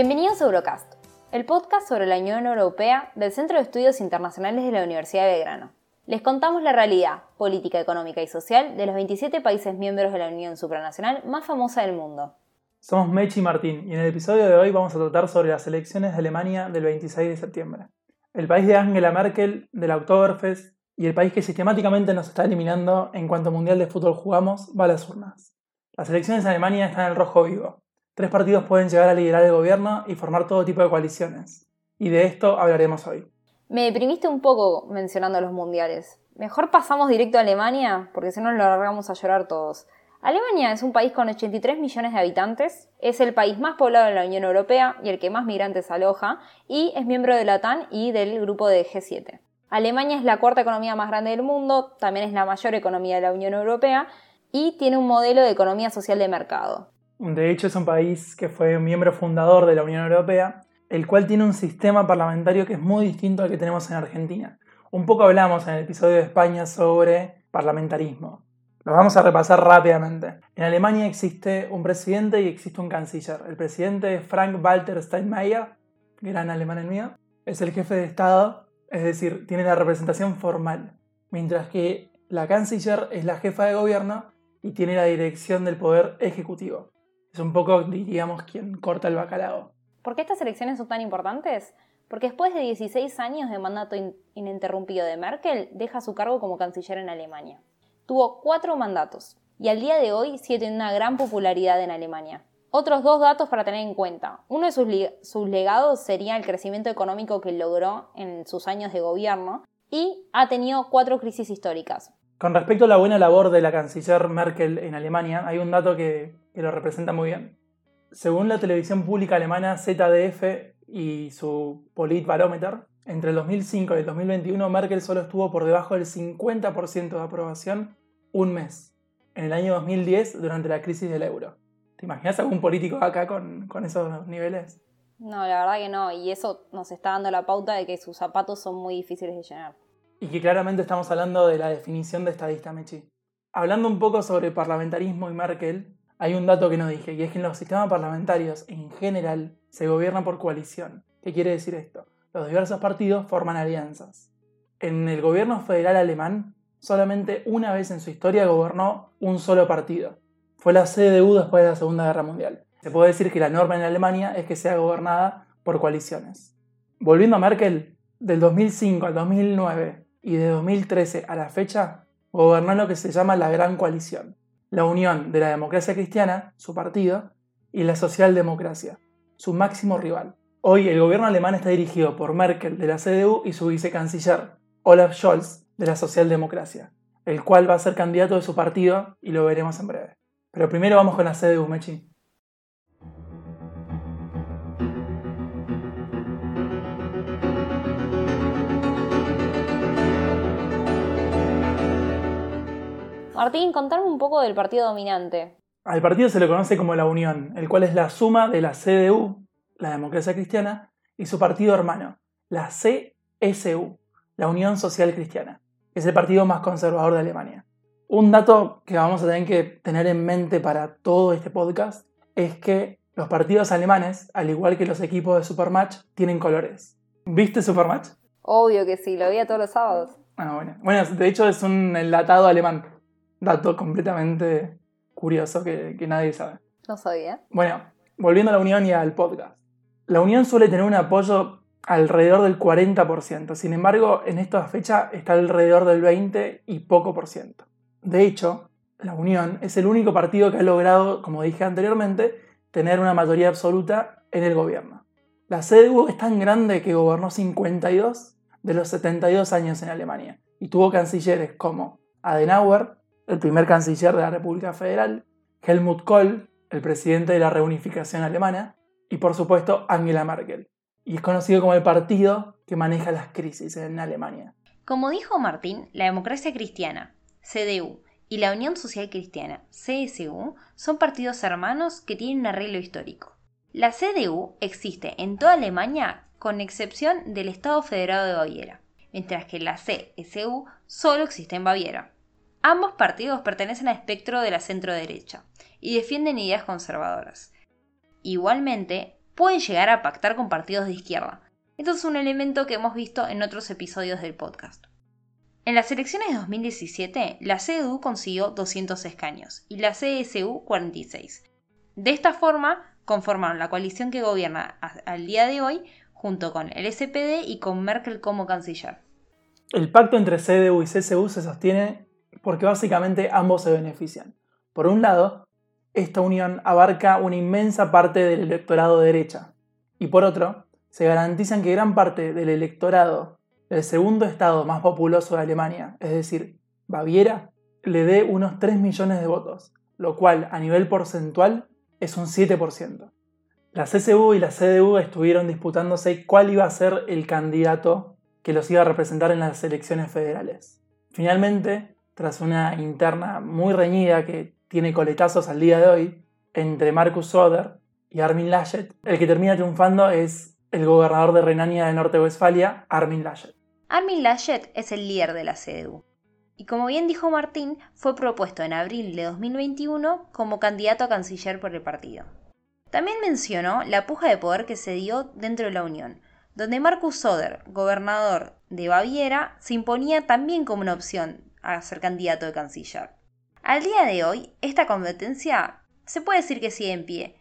Bienvenidos a Eurocast, el podcast sobre la Unión Europea del Centro de Estudios Internacionales de la Universidad de Belgrano. Les contamos la realidad política, económica y social de los 27 países miembros de la Unión Supranacional más famosa del mundo. Somos Mechi y Martín y en el episodio de hoy vamos a tratar sobre las elecciones de Alemania del 26 de septiembre. El país de Angela Merkel, del Oktoberfest y el país que sistemáticamente nos está eliminando en cuanto Mundial de Fútbol jugamos va a las urnas. Las elecciones en Alemania están en el rojo vivo. Tres partidos pueden llegar a liderar el gobierno y formar todo tipo de coaliciones. Y de esto hablaremos hoy. Me deprimiste un poco mencionando los mundiales. Mejor pasamos directo a Alemania, porque si no lo largamos a llorar todos. Alemania es un país con 83 millones de habitantes, es el país más poblado de la Unión Europea y el que más migrantes aloja, y es miembro de la OTAN y del grupo de G7. Alemania es la cuarta economía más grande del mundo, también es la mayor economía de la Unión Europea y tiene un modelo de economía social de mercado. De hecho, es un país que fue miembro fundador de la Unión Europea, el cual tiene un sistema parlamentario que es muy distinto al que tenemos en Argentina. Un poco hablamos en el episodio de España sobre parlamentarismo. Lo vamos a repasar rápidamente. En Alemania existe un presidente y existe un canciller. El presidente es Frank-Walter Steinmeier, gran alemán el mío. Es el jefe de Estado, es decir, tiene la representación formal. Mientras que la canciller es la jefa de gobierno y tiene la dirección del poder ejecutivo. Es un poco, diríamos, quien corta el bacalao. ¿Por qué estas elecciones son tan importantes? Porque después de 16 años de mandato ininterrumpido de Merkel, deja su cargo como canciller en Alemania. Tuvo cuatro mandatos y al día de hoy sigue teniendo una gran popularidad en Alemania. Otros dos datos para tener en cuenta. Uno de sus, sus legados sería el crecimiento económico que logró en sus años de gobierno y ha tenido cuatro crisis históricas. Con respecto a la buena labor de la canciller Merkel en Alemania, hay un dato que, lo representa muy bien. Según la televisión pública alemana ZDF y su Politbarometer, entre el 2005 y el 2021 Merkel solo estuvo por debajo del 50% de aprobación un mes, en el año 2010 durante la crisis del euro. ¿Te imaginas algún político acá con, con esos niveles? No, la verdad que no, y eso nos está dando la pauta de que sus zapatos son muy difíciles de llenar. Y que claramente estamos hablando de la definición de estadista, Mechi. Hablando un poco sobre parlamentarismo y Merkel, hay un dato que no dije, y es que en los sistemas parlamentarios en general se gobierna por coalición. ¿Qué quiere decir esto? Los diversos partidos forman alianzas. En el gobierno federal alemán, solamente una vez en su historia gobernó un solo partido. Fue la CDU después de la Segunda Guerra Mundial. Se puede decir que la norma en Alemania es que sea gobernada por coaliciones. Volviendo a Merkel, del 2005 al 2009 y de 2013 a la fecha gobernó lo que se llama la Gran Coalición, la unión de la democracia cristiana, su partido, y la socialdemocracia, su máximo rival. Hoy el gobierno alemán está dirigido por Merkel de la CDU y su vicecanciller, Olaf Scholz, de la socialdemocracia, el cual va a ser candidato de su partido y lo veremos en breve. Pero primero vamos con la CDU, Mechi. Martín, contame un poco del partido dominante. Al partido se le conoce como la Unión, el cual es la suma de la CDU, la democracia cristiana, y su partido hermano, la CSU, la Unión Social Cristiana, que es el partido más conservador de Alemania. Un dato que vamos a tener que tener en mente para todo este podcast es que los partidos alemanes, al igual que los equipos de Supermatch, tienen colores. ¿Viste Supermatch? Obvio que sí, lo veía todos los sábados. Ah, bueno. Bueno, de hecho es un enlatado alemán dato completamente curioso que, nadie sabe. No sabía. Bueno, volviendo a la Unión y al podcast. La Unión suele tener un apoyo alrededor del 40%, sin embargo, en esta fecha está alrededor del 20 y poco por ciento. De hecho, la Unión es el único partido que ha logrado, como dije anteriormente, tener una mayoría absoluta en el gobierno. La CDU es tan grande que gobernó 52 de los 72 años en Alemania y tuvo cancilleres como Adenauer, el primer canciller de la República Federal, Helmut Kohl, el presidente de la reunificación alemana, y por supuesto Angela Merkel. Y es conocido como el partido que maneja las crisis en Alemania. Como dijo Martín, la democracia cristiana, CDU, y la Unión Social Cristiana, CSU, son partidos hermanos que tienen un arreglo histórico. La CDU existe en toda Alemania con excepción del Estado Federado de Baviera, mientras que la CSU solo existe en Baviera. Ambos partidos pertenecen al espectro de la centro-derecha y defienden ideas conservadoras. Igualmente, pueden llegar a pactar con partidos de izquierda. Esto es un elemento que hemos visto en otros episodios del podcast. En las elecciones de 2017, la CDU consiguió 200 escaños y la CSU 46. De esta forma, conformaron la coalición que gobierna al día de hoy junto con el SPD y con Merkel como canciller. El pacto entre CDU y CSU se sostiene porque básicamente ambos se benefician. Por un lado, esta unión abarca una inmensa parte del electorado de derecha y por otro, se garantizan que gran parte del electorado del segundo estado más populoso de Alemania, es decir, Baviera, le dé unos 3 millones de votos, lo cual a nivel porcentual es un 7%. La CSU y la CDU estuvieron disputándose cuál iba a ser el candidato que los iba a representar en las elecciones federales. Finalmente, tras una interna muy reñida que tiene coletazos al día de hoy entre Markus Söder y Armin Laschet, el que termina triunfando es el gobernador de Renania de Norte-Westfalia, Armin Laschet. Armin Laschet es el líder de la CDU. Y como bien dijo Martín, fue propuesto en abril de 2021 como candidato a canciller por el partido. También mencionó la puja de poder que se dio dentro de la Unión, donde Markus Söder, gobernador de Baviera, se imponía también como una opción a ser candidato de canciller. Al día de hoy, esta competencia se puede decir que sigue en pie.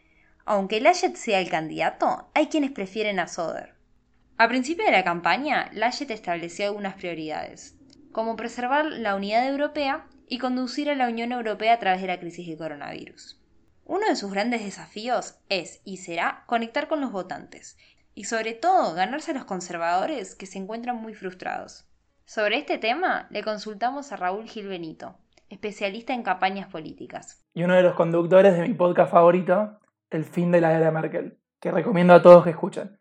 Aunque Laschet sea el candidato, hay quienes prefieren a Söder. A principio de la campaña, Laschet estableció algunas prioridades, como preservar la unidad europea y conducir a la Unión Europea a través de la crisis de coronavirus. Uno de sus grandes desafíos es y será conectar con los votantes y sobre todo ganarse a los conservadores que se encuentran muy frustrados. Sobre este tema le consultamos a Raúl Gil Benito, especialista en campañas políticas. Y uno de los conductores de mi podcast favorito, El fin de la era Merkel, que recomiendo a todos que escuchen.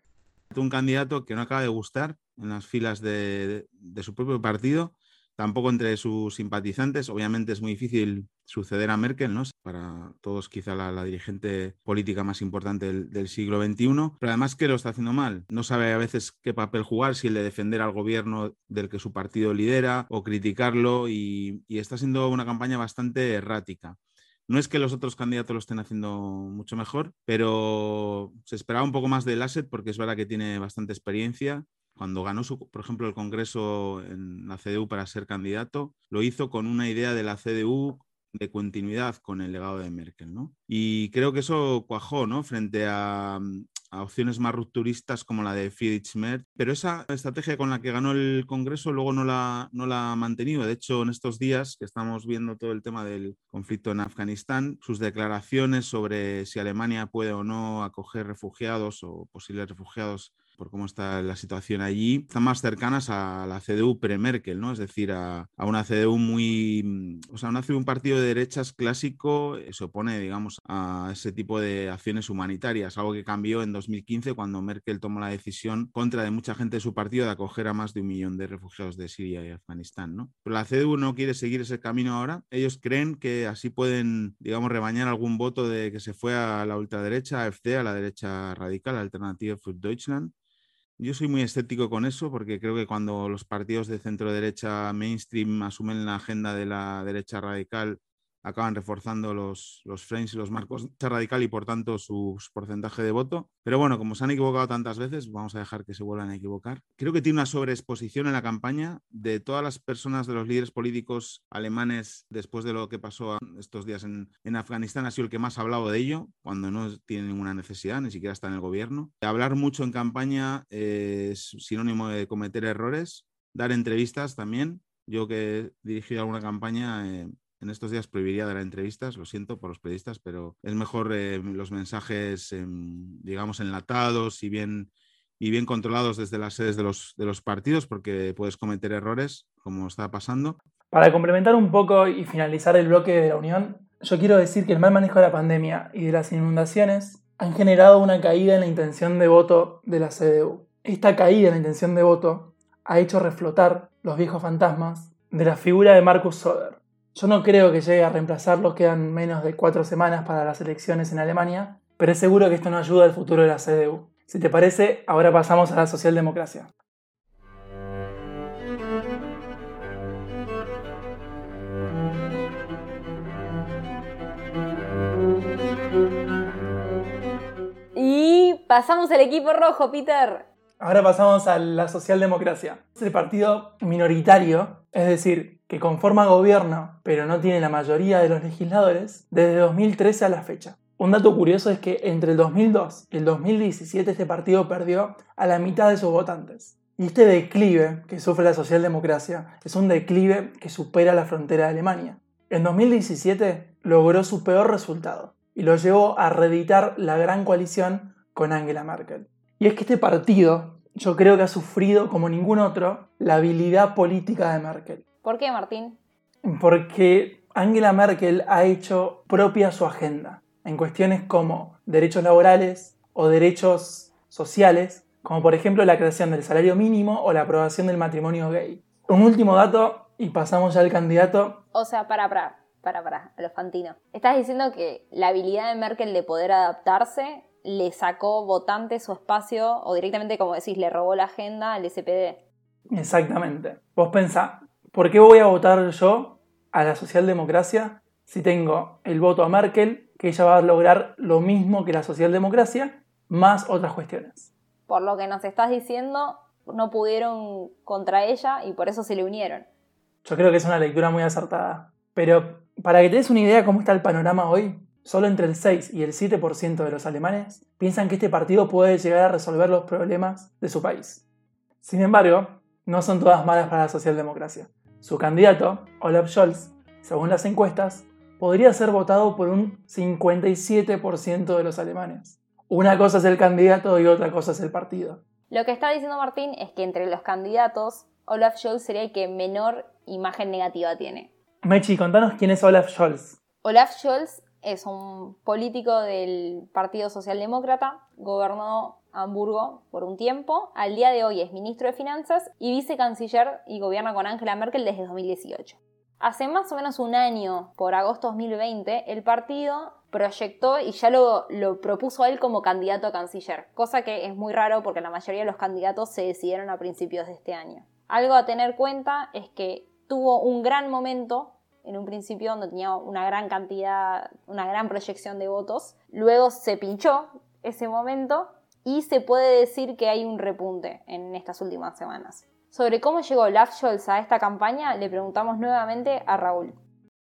Un candidato que no acaba de gustar en las filas de, de su propio partido tampoco entre sus simpatizantes. Obviamente es muy difícil suceder a Merkel, ¿no? Para todos quizá la, dirigente política más importante del, siglo XXI, pero además que lo está haciendo mal. No sabe a veces qué papel jugar, si el de defender al gobierno del que su partido lidera o criticarlo y, está siendo una campaña bastante errática. No es que los otros candidatos lo estén haciendo mucho mejor, pero se esperaba un poco más del asset porque es verdad que tiene bastante experiencia cuando ganó, su, por ejemplo, el Congreso en la CDU para ser candidato, lo hizo con una idea de la CDU de continuidad con el legado de Merkel, ¿no? Y creo que eso cuajó, ¿no? Frente a, opciones más rupturistas como la de Friedrich Merz, pero esa estrategia con la que ganó el Congreso luego no la, no la ha mantenido. De hecho, en estos días que estamos viendo todo el tema del conflicto en Afganistán, sus declaraciones sobre si Alemania puede o no acoger refugiados o posibles refugiados por cómo está la situación allí, están más cercanas a la CDU pre-Merkel, ¿no? Es decir, a, una CDU muy, mm, o sea, una CDU, un partido de derechas clásico, eh, se opone, digamos, a ese tipo de acciones humanitarias, algo que cambió en 2015 cuando Merkel tomó la decisión contra de mucha gente de su partido de acoger a más de un millón de refugiados de Siria y Afganistán, ¿no? Pero la CDU no quiere seguir ese camino ahora. Ellos creen que así pueden, digamos, rebañar algún voto de que se fue a la ultraderecha, AfD, a la derecha radical, Alternative für Deutschland. Yo soy muy escéptico con eso porque creo que cuando los partidos de centro derecha mainstream asumen la agenda de la derecha radical, acaban reforzando los, los frames y los marcos de radical y por tanto su, porcentaje de voto. Pero bueno, como se han equivocado tantas veces, vamos a dejar que se vuelvan a equivocar. Creo que tiene una sobreexposición en la campaña de todas las personas, de los líderes políticos alemanes después de lo que pasó estos días en, en Afganistán. Ha sido el que más ha hablado de ello, cuando no tiene ninguna necesidad, ni siquiera está en el gobierno. Hablar mucho en campaña es sinónimo de cometer errores, dar entrevistas también. Yo que he dirigido alguna campaña, eh, en estos días prohibiría dar entrevistas, lo siento por los periodistas, pero es mejor eh, los mensajes, em, digamos, enlatados y bien, y bien controlados desde las sedes de los, de los partidos, porque puedes cometer errores, como está pasando. Para complementar un poco y finalizar el bloque de la Unión, yo quiero decir que el mal manejo de la pandemia y de las inundaciones han generado una caída en la intención de voto de la CDU. Esta caída en la intención de voto ha hecho reflotar los viejos fantasmas de la figura de Markus Söder, yo no creo que llegue a reemplazarlo, quedan menos de cuatro semanas para las elecciones en Alemania, pero es seguro que esto no ayuda al futuro de la CDU. Si te parece, ahora pasamos a la socialdemocracia. Y pasamos al equipo rojo, Peter. Ahora pasamos a la socialdemocracia. Es el partido minoritario, es decir, que conforma gobierno, pero no tiene la mayoría de los legisladores, desde 2013 a la fecha. Un dato curioso es que entre el 2002 y el 2017 este partido perdió a la mitad de sus votantes. Y este declive que sufre la socialdemocracia es un declive que supera la frontera de Alemania. En 2017 logró su peor resultado y lo llevó a reeditar la gran coalición con Angela Merkel. Y es que este partido yo creo que ha sufrido como ningún otro la habilidad política de Merkel. ¿Por qué, Martín? Porque Angela Merkel ha hecho propia su agenda en cuestiones como derechos laborales o derechos sociales, como por ejemplo la creación del salario mínimo o la aprobación del matrimonio gay. Un último dato y pasamos ya al candidato. O sea, para, para, para, para, a los fantinos. Estás diciendo que la habilidad de Merkel de poder adaptarse le sacó votante su espacio o directamente, como decís, le robó la agenda al SPD. Exactamente. Vos pensá, ¿por qué voy a votar yo a la socialdemocracia si tengo el voto a Merkel, que ella va a lograr lo mismo que la socialdemocracia, más otras cuestiones? Por lo que nos estás diciendo, no pudieron contra ella y por eso se le unieron. Yo creo que es una lectura muy acertada. Pero para que te des una idea cómo está el panorama hoy, solo entre el 6 y el 7% de los alemanes piensan que este partido puede llegar a resolver los problemas de su país. Sin embargo, no son todas malas para la socialdemocracia. Su candidato, Olaf Scholz, según las encuestas, podría ser votado por un 57% de los alemanes. Una cosa es el candidato y otra cosa es el partido. Lo que está diciendo Martín es que entre los candidatos, Olaf Scholz sería el que menor imagen negativa tiene. Mechi, contanos quién es Olaf Scholz. Olaf Scholz es un político del Partido Socialdemócrata, gobernó Hamburgo por un tiempo, al día de hoy es ministro de Finanzas y vicecanciller y gobierna con Angela Merkel desde 2018. Hace más o menos un año, por agosto 2020, el partido proyectó y ya lo, lo, propuso a él como candidato a canciller, cosa que es muy raro porque la mayoría de los candidatos se decidieron a principios de este año. Algo a tener cuenta es que tuvo un gran momento en un principio donde tenía una gran cantidad, una gran proyección de votos. Luego se pinchó ese momento y se puede decir que hay un repunte en estas últimas semanas. Sobre cómo llegó Olaf Scholz a esta campaña, le preguntamos nuevamente a Raúl.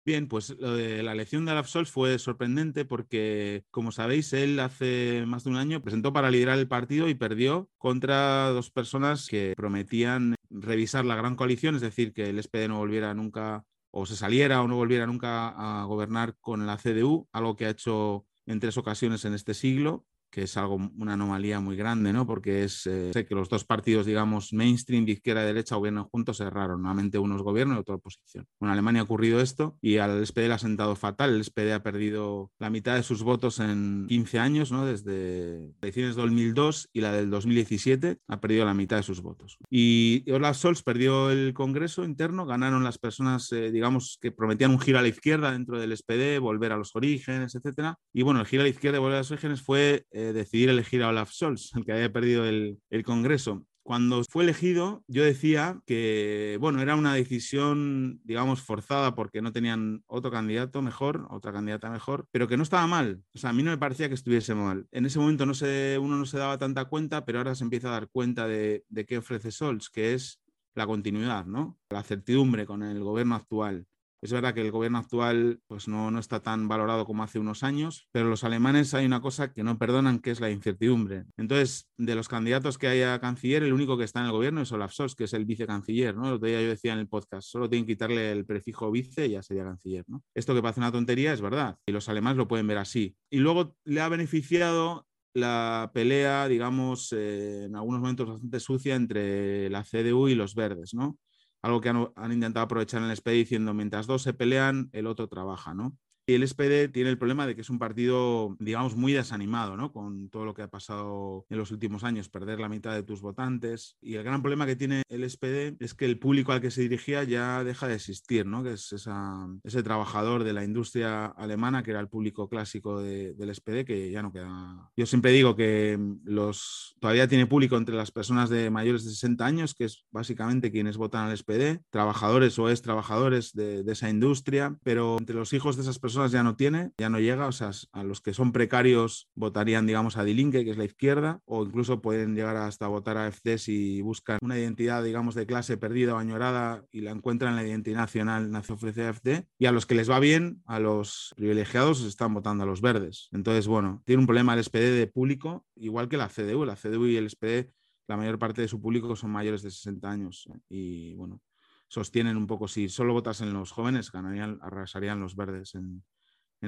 Bien, pues la elección de Olaf Scholz fue sorprendente porque, como sabéis, él hace más de un año presentó para liderar el partido y perdió contra dos personas que prometían revisar la gran coalición, es decir, que el SPD no volviera nunca o se saliera o no volviera nunca a gobernar con la CDU, algo que ha hecho en tres ocasiones en este siglo que es algo, una anomalía muy grande, ¿no? Porque es eh, que los dos partidos, digamos, mainstream de izquierda y derecha gobiernan juntos, es raro. Normalmente uno es gobierno y otro oposición. En Alemania ha ocurrido esto y al SPD le ha sentado fatal. El SPD ha perdido la mitad de sus votos en 15 años, ¿no? Desde elecciones 2002 y la del 2017 ha perdido la mitad de sus votos. Y Olaf Scholz perdió el Congreso interno, ganaron las personas, eh, digamos, que prometían un giro a la izquierda dentro del SPD, volver a los orígenes, etcétera. Y bueno, el giro a la izquierda y volver a los orígenes fue decidir elegir a Olaf Scholz, el que había perdido el, Congreso cuando fue elegido, yo decía que, bueno, era una decisión, digamos, forzada porque no tenían otro candidato mejor, otra candidata mejor, pero que no estaba mal. O sea, a mí no me parecía que estuviese mal. En ese momento no se, uno no se daba tanta cuenta, pero ahora se empieza a dar cuenta de, qué ofrece Scholz, que es la continuidad, ¿no? La certidumbre con el gobierno actual. Es verdad que el gobierno actual pues no, no, está tan valorado como hace unos años, pero los alemanes hay una cosa que no perdonan, que es la incertidumbre. Entonces, de los candidatos que hay a canciller, el único que está en el gobierno es Olaf Scholz, que es el vicecanciller. ¿no? El otro día yo decía en el podcast, solo tienen que quitarle el prefijo vice y ya sería canciller. ¿no? Esto que parece una tontería es verdad, y los alemanes lo pueden ver así. Y luego le ha beneficiado la pelea, digamos, eh, en algunos momentos bastante sucia entre la CDU y los verdes, ¿no? Algo que han, intentado aprovechar en el SPD diciendo, mientras dos se pelean, el otro trabaja, ¿no? El SPD tiene el problema de que es un partido, digamos, muy desanimado, ¿no? Con todo lo que ha pasado en los últimos años, perder la mitad de tus votantes. Y el gran problema que tiene el SPD es que el público al que se dirigía ya deja de existir, ¿no? Que es ese trabajador de la industria alemana, que era el público clásico del SPD, que ya no queda. Yo siempre digo que los todavía tiene público entre las personas de mayores de 60 años, que es básicamente quienes votan al SPD, trabajadores o ex trabajadores de, de esa industria, pero entre los hijos de esas personas ya no tiene, ya no llega, o sea, a los que son precarios votarían, digamos, a Dilinque, que es la izquierda, o incluso pueden llegar hasta votar a FD si buscan una identidad, digamos, de clase perdida o añorada y la encuentran en la identidad nacional, nace ofrece AFD, y a los que les va bien, a los privilegiados, están votando a los verdes. Entonces, bueno, tiene un problema el SPD de público, igual que la CDU, la CDU y el SPD la mayor parte de su público son mayores de 60 años ¿eh? y bueno, sostienen un poco, si solo votasen los jóvenes, ganarían, arrasarían los verdes en,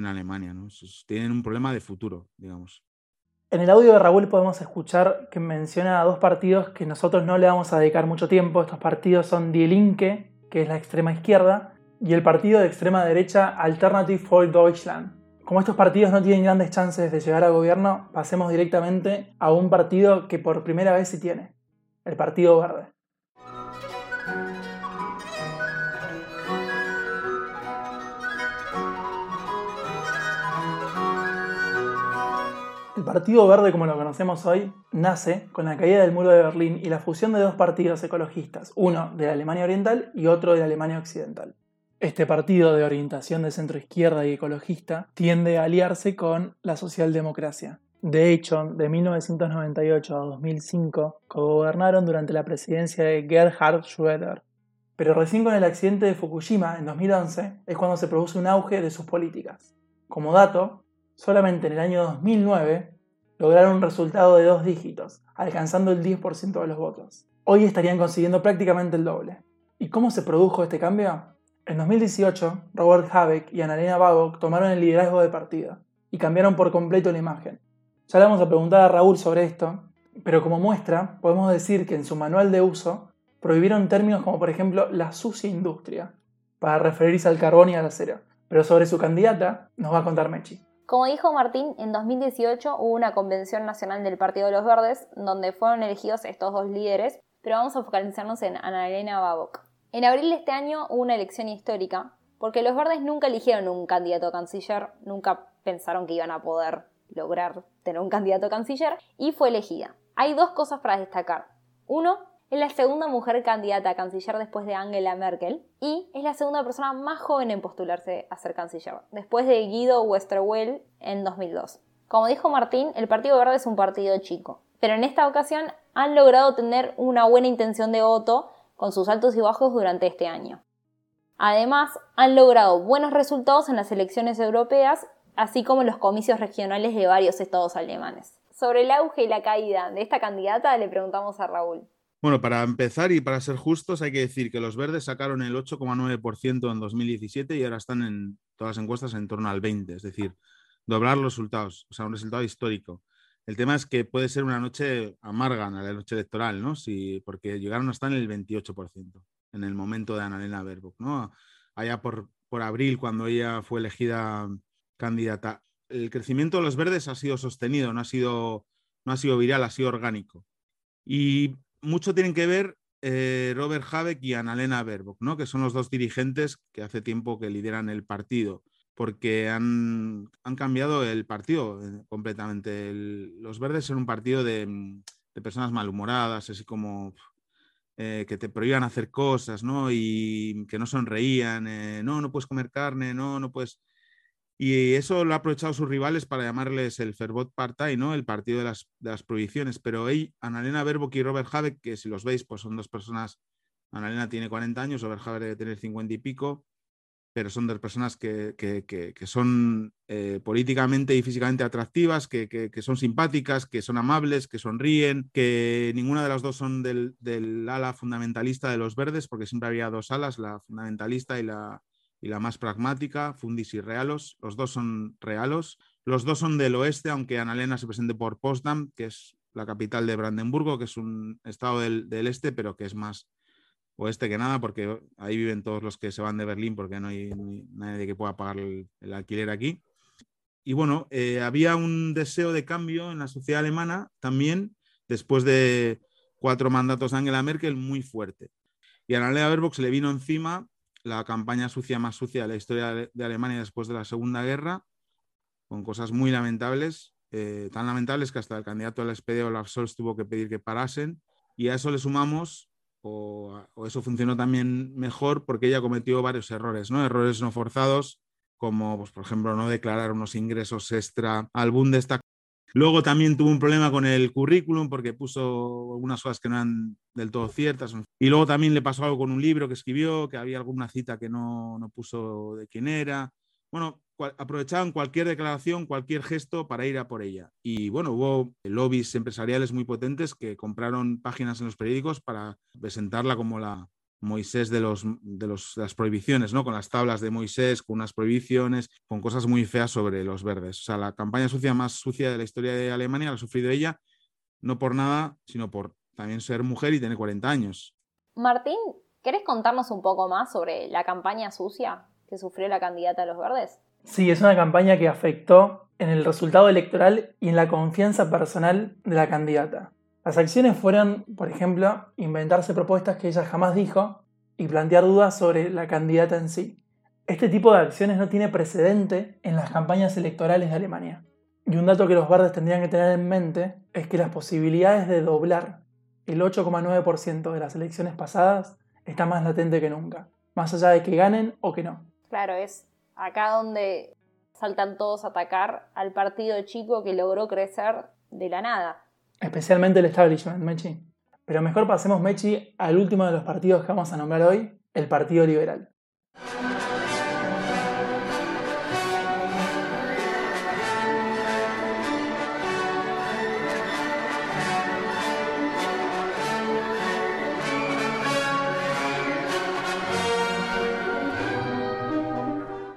Alemania. ¿no? Tienen un problema de futuro, digamos. En el audio de Raúl podemos escuchar que menciona a dos partidos que nosotros no le vamos a dedicar mucho tiempo. Estos partidos son Die Linke, que es la extrema izquierda, y el partido de extrema derecha Alternative for Deutschland, como estos partidos no tienen grandes chances de llegar al gobierno, pasemos directamente a un partido que por primera vez sí tiene, el Partido Verde. El Partido Verde, como lo conocemos hoy, nace con la caída del muro de Berlín y la fusión de dos partidos ecologistas, uno de la Alemania Oriental y otro de la Alemania Occidental. Este partido de orientación de centro izquierda y ecologista tiende a aliarse con la socialdemocracia. De hecho, de 1998 a 2005 cogobernaron durante la presidencia de Gerhard Schröder. Pero recién con el accidente de Fukushima en 2011 es cuando se produce un auge de sus políticas. Como dato, solamente en el año 2009 lograron un resultado de dos dígitos, alcanzando el 10% de los votos. Hoy estarían consiguiendo prácticamente el doble. ¿Y cómo se produjo este cambio? En 2018, Robert Habeck y Annalena Baerbock tomaron el liderazgo de partido y cambiaron por completo la imagen. Ya le vamos a preguntar a Raúl sobre esto, pero como muestra, podemos decir que en su manual de uso prohibieron términos como por ejemplo la sucia industria, para referirse al carbón y al acero. Pero sobre su candidata nos va a contar Mechi. Como dijo Martín, en 2018 hubo una convención nacional del Partido de los Verdes donde fueron elegidos estos dos líderes, pero vamos a focalizarnos en Annalena Baerbock. En abril de este año hubo una elección histórica, porque los verdes nunca eligieron un candidato a canciller, nunca pensaron que iban a poder lograr tener un candidato a canciller, y fue elegida. Hay dos cosas para destacar. Uno, es la segunda mujer candidata a canciller después de Angela Merkel y es la segunda persona más joven en postularse a ser canciller, después de Guido Westerwelle en 2002. Como dijo Martín, el Partido Verde es un partido chico, pero en esta ocasión han logrado tener una buena intención de voto con sus altos y bajos durante este año. Además, han logrado buenos resultados en las elecciones europeas, así como en los comicios regionales de varios estados alemanes. Sobre el auge y la caída de esta candidata le preguntamos a Raúl. Bueno, para empezar y para ser justos, hay que decir que los verdes sacaron el 8,9% en 2017 y ahora están en todas las encuestas en torno al 20%, es decir, doblar los resultados, o sea, un resultado histórico. El tema es que puede ser una noche amarga, la noche electoral, ¿no? Sí, porque llegaron a estar en el 28% en el momento de Annalena Baerbock, ¿no? Allá por, por abril, cuando ella fue elegida candidata. El crecimiento de los verdes ha sido sostenido, no ha sido, no ha sido viral, ha sido orgánico. Y mucho tienen que ver eh, Robert Habeck y Annalena Baerbock, ¿no? que son los dos dirigentes que hace tiempo que lideran el partido porque han, cambiado el partido eh, completamente. los verdes son un partido de, mm, personas malhumoradas, así como eh, que te prohíban hacer cosas, ¿no? Y que no sonreían, no, no puedes comer carne, no, no puedes... Y eso lo ha aprovechado sus rivales para llamarles el Ferbot Partai, ¿no? El partido de las, prohibiciones. Pero ahí, Annalena Baerbock y Robert Habeck, que si los veis, pues son dos personas... Annalena tiene 40 años, Robert Habeck debe tener 50 y pico pero son de personas que, son eh, políticamente y físicamente atractivas, que, son simpáticas, que son amables, que sonríen, que ninguna de las dos son del, ala fundamentalista de los verdes, porque siempre había dos alas, la fundamentalista y la, y la más pragmática, Fundis y Realos. Los dos son realos. Los dos son del oeste, aunque Annalena se presente por Potsdam, que es la capital de Brandenburgo, que es un estado del, del este, pero que es más oeste que nada, porque ahí viven todos los que se van de Berlín porque no hay nadie que pueda pagar el, alquiler aquí. Y bueno, eh, había un deseo de cambio en la sociedad alemana también después de cuatro mandatos de Angela Merkel muy fuerte. Y a Annalena Baerbock se le vino encima la campaña sucia más sucia de la historia de Alemania después de la Segunda Guerra, con cosas muy lamentables, eh, tan lamentables que hasta el candidato al SPD Olaf Scholz tuvo que pedir que parasen. Y a eso le sumamos o, eso funcionó también mejor porque ella cometió varios errores, ¿no? Errores no forzados como pues, por ejemplo no declarar unos ingresos extra al Bundestag. Luego también tuvo un problema con el currículum porque puso algunas cosas que no eran del todo ciertas. Y luego también le pasó algo con un libro que escribió, que había alguna cita que no, no puso de quién era. Bueno, aprovechaban cualquier declaración, cualquier gesto para ir a por ella. Y bueno, hubo lobbies empresariales muy potentes que compraron páginas en los periódicos para presentarla como la Moisés de, los, de, los, las prohibiciones, ¿no? Con las tablas de Moisés, con unas prohibiciones, con cosas muy feas sobre los verdes. O sea, la campaña sucia más sucia de la historia de Alemania la ha sufrido ella, no por nada, sino por también ser mujer y tener 40 años. Martín, ¿querés contarnos un poco más sobre la campaña sucia que sufrió la candidata de los verdes? Sí, es una campaña que afectó en el resultado electoral y en la confianza personal de la candidata. Las acciones fueron, por ejemplo, inventarse propuestas que ella jamás dijo y plantear dudas sobre la candidata en sí. Este tipo de acciones no tiene precedente en las campañas electorales de Alemania. Y un dato que los verdes tendrían que tener en mente es que las posibilidades de doblar el 8,9% de las elecciones pasadas está más latente que nunca, más allá de que ganen o que no. Claro, es acá donde saltan todos a atacar al partido chico que logró crecer de la nada. Especialmente el establishment, Mechi. Pero mejor pasemos, Mechi, al último de los partidos que vamos a nombrar hoy, el Partido Liberal.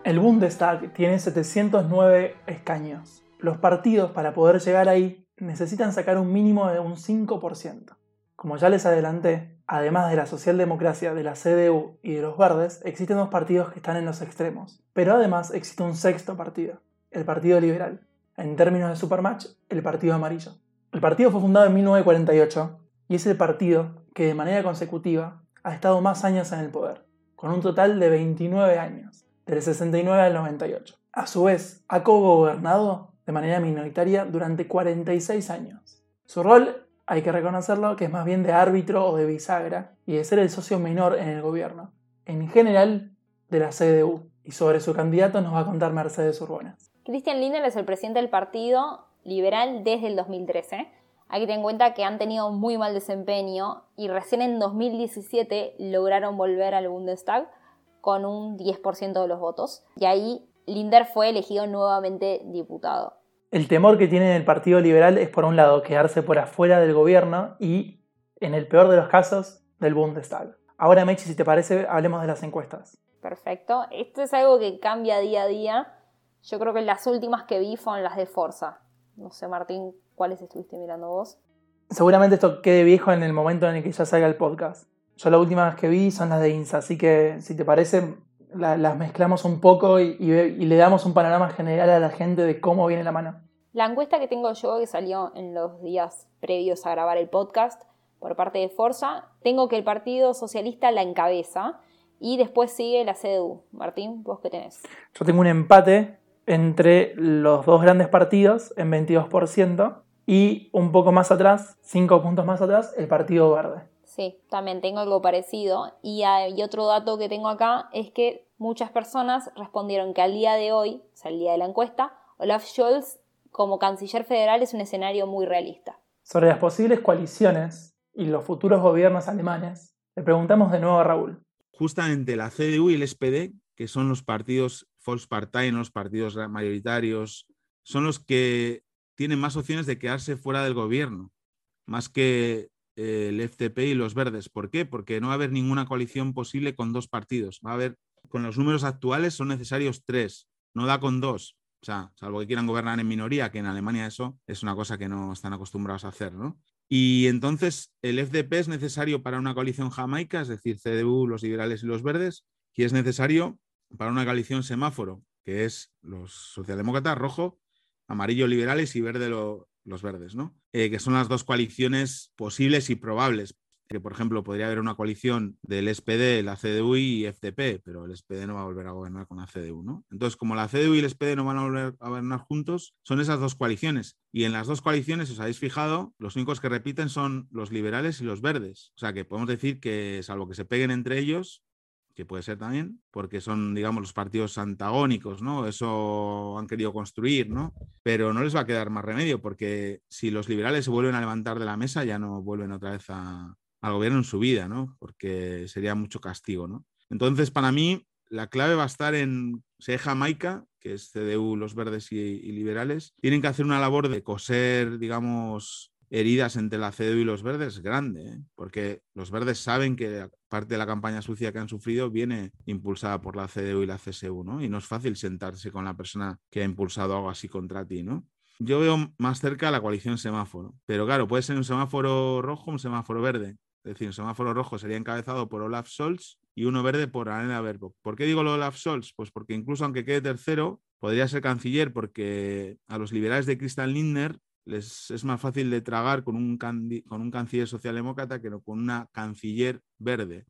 El Bundestag tiene 709 escaños. Los partidos para poder llegar ahí necesitan sacar un mínimo de un 5%. Como ya les adelanté, además de la socialdemocracia, de la CDU y de los verdes, existen dos partidos que están en los extremos. Pero además existe un sexto partido, el Partido Liberal. En términos de Supermatch, el Partido Amarillo. El partido fue fundado en 1948 y es el partido que de manera consecutiva ha estado más años en el poder, con un total de 29 años del 69 al 98. A su vez, ha co-gobernado de manera minoritaria durante 46 años. Su rol, hay que reconocerlo, que es más bien de árbitro o de bisagra y de ser el socio menor en el gobierno, en general de la CDU. Y sobre su candidato nos va a contar Mercedes Urbonas. Christian Lindner es el presidente del Partido Liberal desde el 2013. Hay que tener en cuenta que han tenido muy mal desempeño y recién en 2017 lograron volver al Bundestag con un 10% de los votos. Y ahí Linder fue elegido nuevamente diputado. El temor que tiene el Partido Liberal es, por un lado, quedarse por afuera del gobierno y, en el peor de los casos, del Bundestag. Ahora, Mechi, si te parece, hablemos de las encuestas. Perfecto. Esto es algo que cambia día a día. Yo creo que las últimas que vi fueron las de Forza. No sé, Martín, ¿cuáles estuviste mirando vos? Seguramente esto quede viejo en el momento en el que ya salga el podcast. Yo las últimas que vi son las de INSA, así que si te parece, las mezclamos un poco y, le damos un panorama general a la gente de cómo viene la mano. La encuesta que tengo yo, que salió en los días previos a grabar el podcast por parte de Forza, tengo que el Partido Socialista la encabeza y después sigue la CDU. Martín, ¿vos qué tenés? Yo tengo un empate entre los dos grandes partidos en 22% y un poco más atrás, cinco puntos más atrás, el Partido Verde. Sí, también tengo algo parecido. Y, hay otro dato que tengo acá es que muchas personas respondieron que al día de hoy, o sea, el día de la encuesta, Olaf Scholz como canciller federal es un escenario muy realista. Sobre las posibles coaliciones y los futuros gobiernos alemanes, le preguntamos de nuevo a Raúl. Justamente la CDU y el SPD, que son los partidos Volkspartei, los partidos mayoritarios, son los que tienen más opciones de quedarse fuera del gobierno, más que el FTP y los verdes. ¿Por qué? Porque no va a haber ninguna coalición posible con dos partidos. Va a haber, con los números actuales son necesarios tres, no da con dos. O sea, salvo que quieran gobernar en minoría, que en Alemania eso es una cosa que no están acostumbrados a hacer, ¿no? Y entonces el FDP es necesario para una coalición jamaica, es decir, CDU, los liberales y los verdes, y es necesario para una coalición semáforo, que es los socialdemócratas, rojo, amarillo liberales y verde lo, los verdes, ¿no? Eh, que son las dos coaliciones posibles y probables. Que, por ejemplo, podría haber una coalición del SPD, la CDU y FDP, pero el SPD no va a volver a gobernar con la CDU, ¿no? Entonces, como la CDU y el SPD no van a volver a gobernar juntos, son esas dos coaliciones. Y en las dos coaliciones, os habéis fijado, los únicos que repiten son los liberales y los verdes. O sea que podemos decir que, salvo que se peguen entre ellos, que puede ser también, porque son, digamos, los partidos antagónicos, ¿no? Eso han querido construir, ¿no? Pero no les va a quedar más remedio, porque si los liberales se vuelven a levantar de la mesa, ya no vuelven otra vez al gobierno en su vida, ¿no? Porque sería mucho castigo, ¿no? Entonces, para mí, la clave va a estar en, se Jamaica, que es CDU, los verdes y, liberales, tienen que hacer una labor de coser, digamos, heridas entre la CDU y los verdes grande, ¿eh? porque los verdes saben que parte de la campaña sucia que han sufrido viene impulsada por la CDU y la CSU, ¿no? Y no es fácil sentarse con la persona que ha impulsado algo así contra ti, ¿no? Yo veo más cerca la coalición semáforo, pero claro, puede ser un semáforo rojo o un semáforo verde. Es decir, un semáforo rojo sería encabezado por Olaf Scholz y uno verde por Annalena Baerbock. ¿Por qué digo lo de Olaf Scholz? Pues porque incluso aunque quede tercero, podría ser canciller porque a los liberales de Christian Lindner les es más fácil de tragar con un, con un canciller socialdemócrata que con una canciller verde.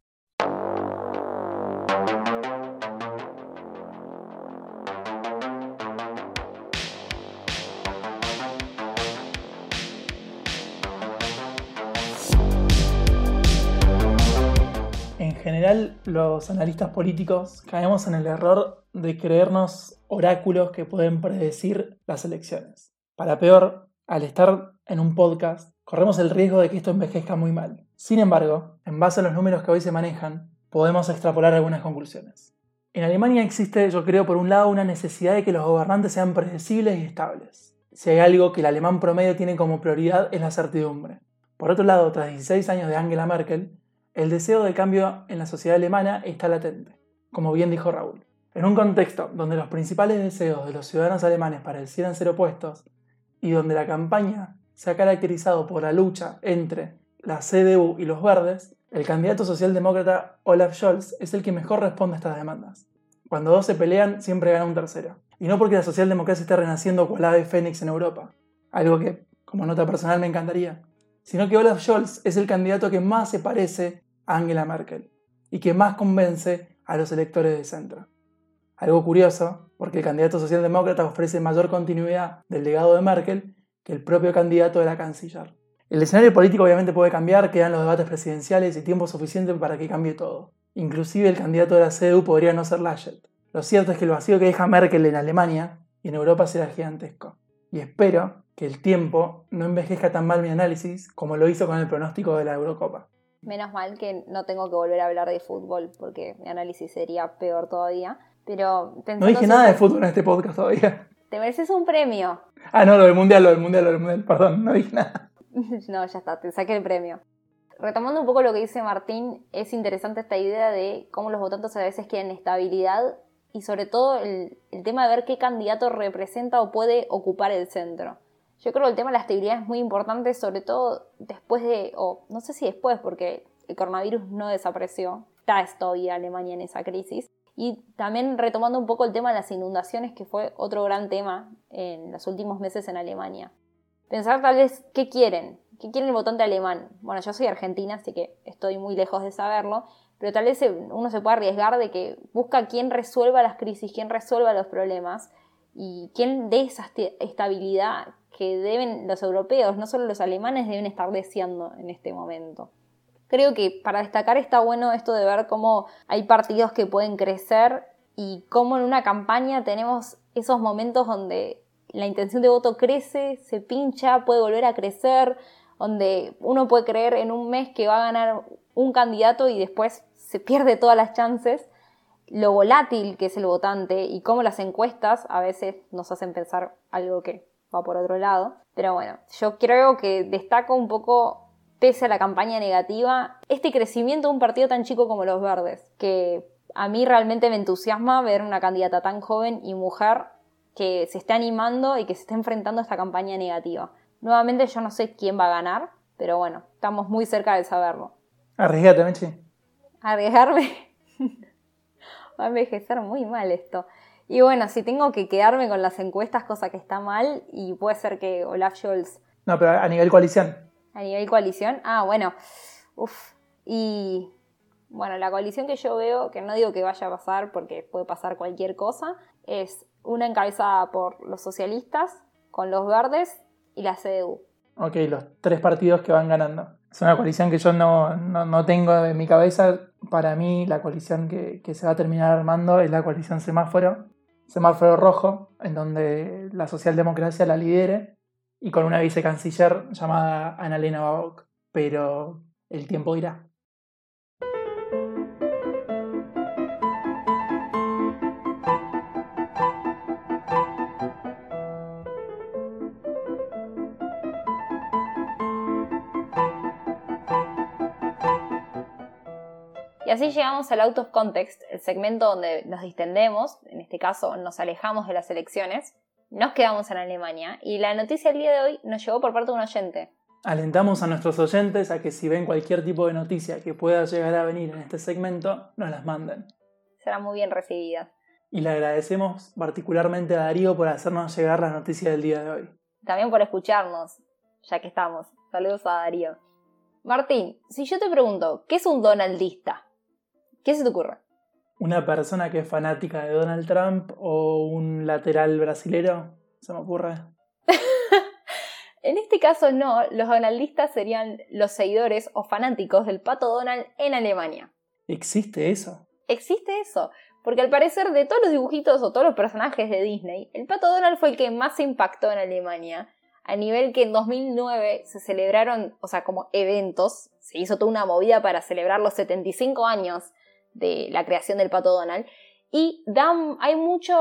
General, los analistas políticos caemos en el error de creernos oráculos que pueden predecir las elecciones. Para peor, al estar en un podcast, corremos el riesgo de que esto envejezca muy mal. Sin embargo, en base a los números que hoy se manejan, podemos extrapolar algunas conclusiones. En Alemania existe, yo creo, por un lado, una necesidad de que los gobernantes sean predecibles y estables. Si hay algo que el alemán promedio tiene como prioridad es la certidumbre. Por otro lado, tras 16 años de Angela Merkel, el deseo de cambio en la sociedad alemana está latente, como bien dijo Raúl. En un contexto donde los principales deseos de los ciudadanos alemanes parecieran ser opuestos, y donde la campaña se ha caracterizado por la lucha entre la CDU y los verdes, el candidato socialdemócrata Olaf Scholz es el que mejor responde a estas demandas. Cuando dos se pelean, siempre gana un tercero. Y no porque la socialdemocracia esté renaciendo cual ave fénix en Europa, algo que, como nota personal, me encantaría, sino que Olaf Scholz es el candidato que más se parece Angela Merkel y que más convence a los electores de centro. Algo curioso, porque el candidato socialdemócrata ofrece mayor continuidad del legado de Merkel que el propio candidato de la canciller. El escenario político obviamente puede cambiar, quedan los debates presidenciales y tiempo suficiente para que cambie todo. Inclusive el candidato de la CDU podría no ser Laschet. Lo cierto es que el vacío que deja Merkel en Alemania y en Europa será gigantesco. Y espero que el tiempo no envejezca tan mal mi análisis como lo hizo con el pronóstico de la Eurocopa. Menos mal que no tengo que volver a hablar de fútbol porque mi análisis sería peor todavía. Pero No dije nada de fútbol en este podcast todavía. Te mereces un premio. Ah, no, lo del mundial, lo del mundial, lo del mundial. Perdón, no dije nada. no, ya está, te saqué el premio. Retomando un poco lo que dice Martín, es interesante esta idea de cómo los votantes a veces quieren estabilidad y sobre todo el, el tema de ver qué candidato representa o puede ocupar el centro. Yo creo que el tema de la estabilidad es muy importante, sobre todo después de, o no sé si después, porque el coronavirus no desapareció, está todavía Alemania en esa crisis, y también retomando un poco el tema de las inundaciones, que fue otro gran tema en los últimos meses en Alemania. Pensar tal vez qué quieren, qué quiere el votante alemán. Bueno, yo soy argentina, así que estoy muy lejos de saberlo, pero tal vez uno se pueda arriesgar de que busca quién resuelva las crisis, quién resuelva los problemas y quién dé esa estabilidad que deben los europeos, no solo los alemanes, deben estar deseando en este momento. Creo que para destacar está bueno esto de ver cómo hay partidos que pueden crecer y cómo en una campaña tenemos esos momentos donde la intención de voto crece, se pincha, puede volver a crecer, donde uno puede creer en un mes que va a ganar un candidato y después se pierde todas las chances, lo volátil que es el votante y cómo las encuestas a veces nos hacen pensar algo que va por otro lado. Pero bueno, yo creo que destaco un poco pese a la campaña negativa, este crecimiento de un partido tan chico como los Verdes, que a mí realmente me entusiasma ver una candidata tan joven y mujer que se esté animando y que se esté enfrentando a esta campaña negativa. Nuevamente yo no sé quién va a ganar, pero bueno, estamos muy cerca de saberlo. Arriesgate, Mechi. Arriesgarme. va a envejecer muy mal esto. Y bueno, si tengo que quedarme con las encuestas, cosa que está mal, y puede ser que Olaf Scholz... No, pero a nivel coalición a nivel coalición. Ah, bueno, uff. Y bueno, la coalición que yo veo, que no digo que vaya a pasar porque puede pasar cualquier cosa, es una encabezada por los socialistas, con los verdes y la CDU. Ok, los tres partidos que van ganando. Es una coalición que yo no, no, tengo en mi cabeza para mí la coalición que, que se va a terminar armando es la coalición semáforo, semáforo rojo, en donde la socialdemocracia la lidere y con una vicecanciller llamada Annalena Baerbock. Pero el tiempo dirá. Y así llegamos al Out of Context, el segmento donde nos distendemos, en este caso nos alejamos de las elecciones, nos quedamos en Alemania y la noticia del día de hoy nos llegó por parte de un oyente. Alentamos a nuestros oyentes a que si ven cualquier tipo de noticia que pueda llegar a venir en este segmento, nos las manden. Será muy bien recibida. Y le agradecemos particularmente a Darío por hacernos llegar las noticias del día de hoy. También por escucharnos, ya que estamos. Saludos a Darío. Martín, si yo te pregunto, ¿qué es un donaldista? ¿Qué se te ocurre? ¿Una persona que es fanática de Donald Trump o un lateral brasilero? Se me ocurre. en este caso no, los donaldistas serían los seguidores o fanáticos del pato Donald en Alemania. ¿Existe eso? Existe eso, porque al parecer de todos los dibujitos o todos los personajes de Disney, el pato Donald fue el que más se impactó en Alemania, a nivel que en 2009 se celebraron, o sea, como eventos, se hizo toda una movida para celebrar los 75 años de la creación del pato Donald. Y dan, hay mucho,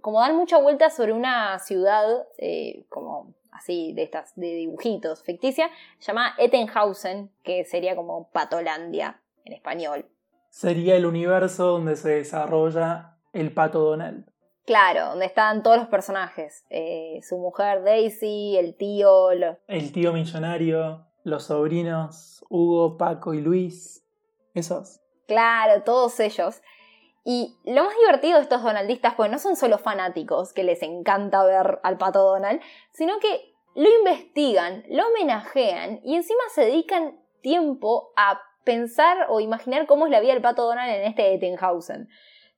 como dan mucha vuelta sobre una ciudad, eh, como así, de estas, de dibujitos, ficticia, llamada Ettenhausen, que sería como Patolandia en español. Sería el universo donde se desarrolla el pato Donald. Claro, donde están todos los personajes. Eh, su mujer Daisy, el tío. El tío millonario, los sobrinos Hugo, Paco y Luis. Esos. Claro, todos ellos. Y lo más divertido de estos donaldistas, pues no son solo fanáticos que les encanta ver al pato Donald, sino que lo investigan, lo homenajean y encima se dedican tiempo a pensar o imaginar cómo es la vida del pato Donald en este Ettenhausen.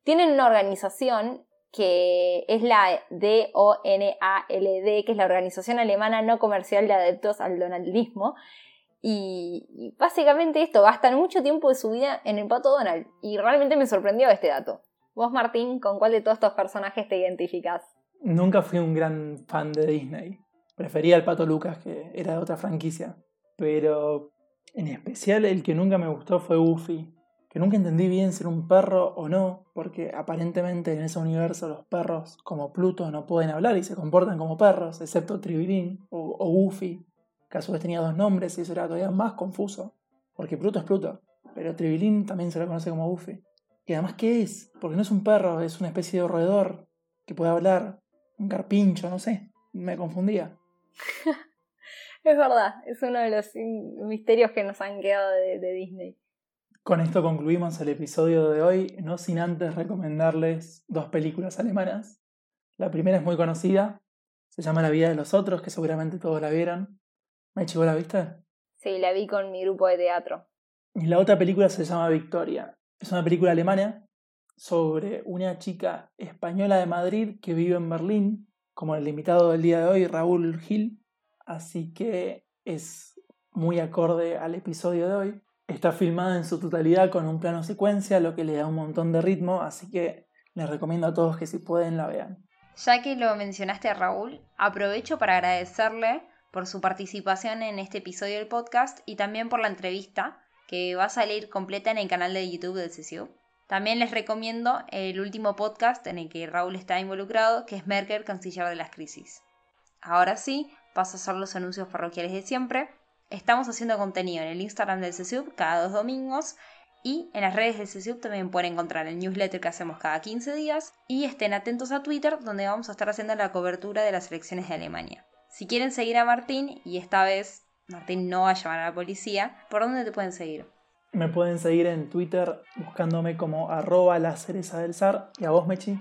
Tienen una organización que es la DONALD, que es la Organización Alemana No Comercial de Adeptos al Donaldismo, y, básicamente esto, gastan mucho tiempo de su vida en el pato Donald. Y realmente me sorprendió este dato. Vos, Martín, ¿con cuál de todos estos personajes te identificás? Nunca fui un gran fan de Disney. Prefería al pato Lucas, que era de otra franquicia. Pero en especial el que nunca me gustó fue Goofy. Que nunca entendí bien ser un perro o no, porque aparentemente en ese universo los perros, como Pluto, no pueden hablar y se comportan como perros, excepto Tribilín o, o Goofy, que a su vez tenía dos nombres y eso era todavía más confuso, porque Pluto es Pluto, pero Tribilín también se lo conoce como Buffy. Y además, ¿qué es? Porque no es un perro, es una especie de roedor que puede hablar, un carpincho, no sé, me confundía. es verdad, es uno de los misterios que nos han quedado de, de Disney. Con esto concluimos el episodio de hoy, no sin antes recomendarles dos películas alemanas. La primera es muy conocida, se llama La vida de los otros, que seguramente todos la vieron. ¿Me la viste? Sí, la vi con mi grupo de teatro. Y la otra película se llama Victoria. Es una película alemana sobre una chica española de Madrid que vive en Berlín, como el invitado del día de hoy, Raúl Gil. Así que es muy acorde al episodio de hoy. Está filmada en su totalidad con un plano secuencia, lo que le da un montón de ritmo, así que les recomiendo a todos que si pueden la vean. Ya que lo mencionaste a Raúl, aprovecho para agradecerle por su participación en este episodio del podcast y también por la entrevista que va a salir completa en el canal de YouTube del CCU. También les recomiendo el último podcast en el que Raúl está involucrado, que es Merkel, canciller de las crisis. Ahora sí, paso a hacer los anuncios parroquiales de siempre. Estamos haciendo contenido en el Instagram del CCU cada dos domingos y en las redes del CCU también pueden encontrar el newsletter que hacemos cada 15 días y estén atentos a Twitter donde vamos a estar haciendo la cobertura de las elecciones de Alemania. Si quieren seguir a Martín, y esta vez Martín no va a llamar a la policía, ¿por dónde te pueden seguir? Me pueden seguir en Twitter buscándome como arroba la cereza del zar. ¿Y a vos, Mechi?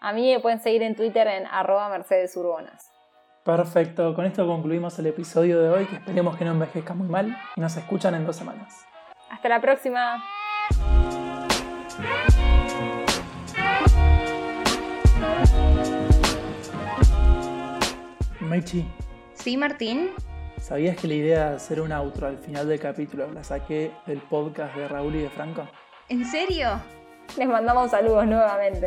A mí me pueden seguir en Twitter en arroba Mercedes Urbonas. Perfecto, con esto concluimos el episodio de hoy, que esperemos que no envejezca muy mal y nos escuchan en dos semanas. Hasta la próxima. Mechi. Sí, Martín. ¿Sabías que la idea de hacer un outro al final del capítulo la saqué del podcast de Raúl y de Franco? ¿En serio? Les mandamos saludos nuevamente.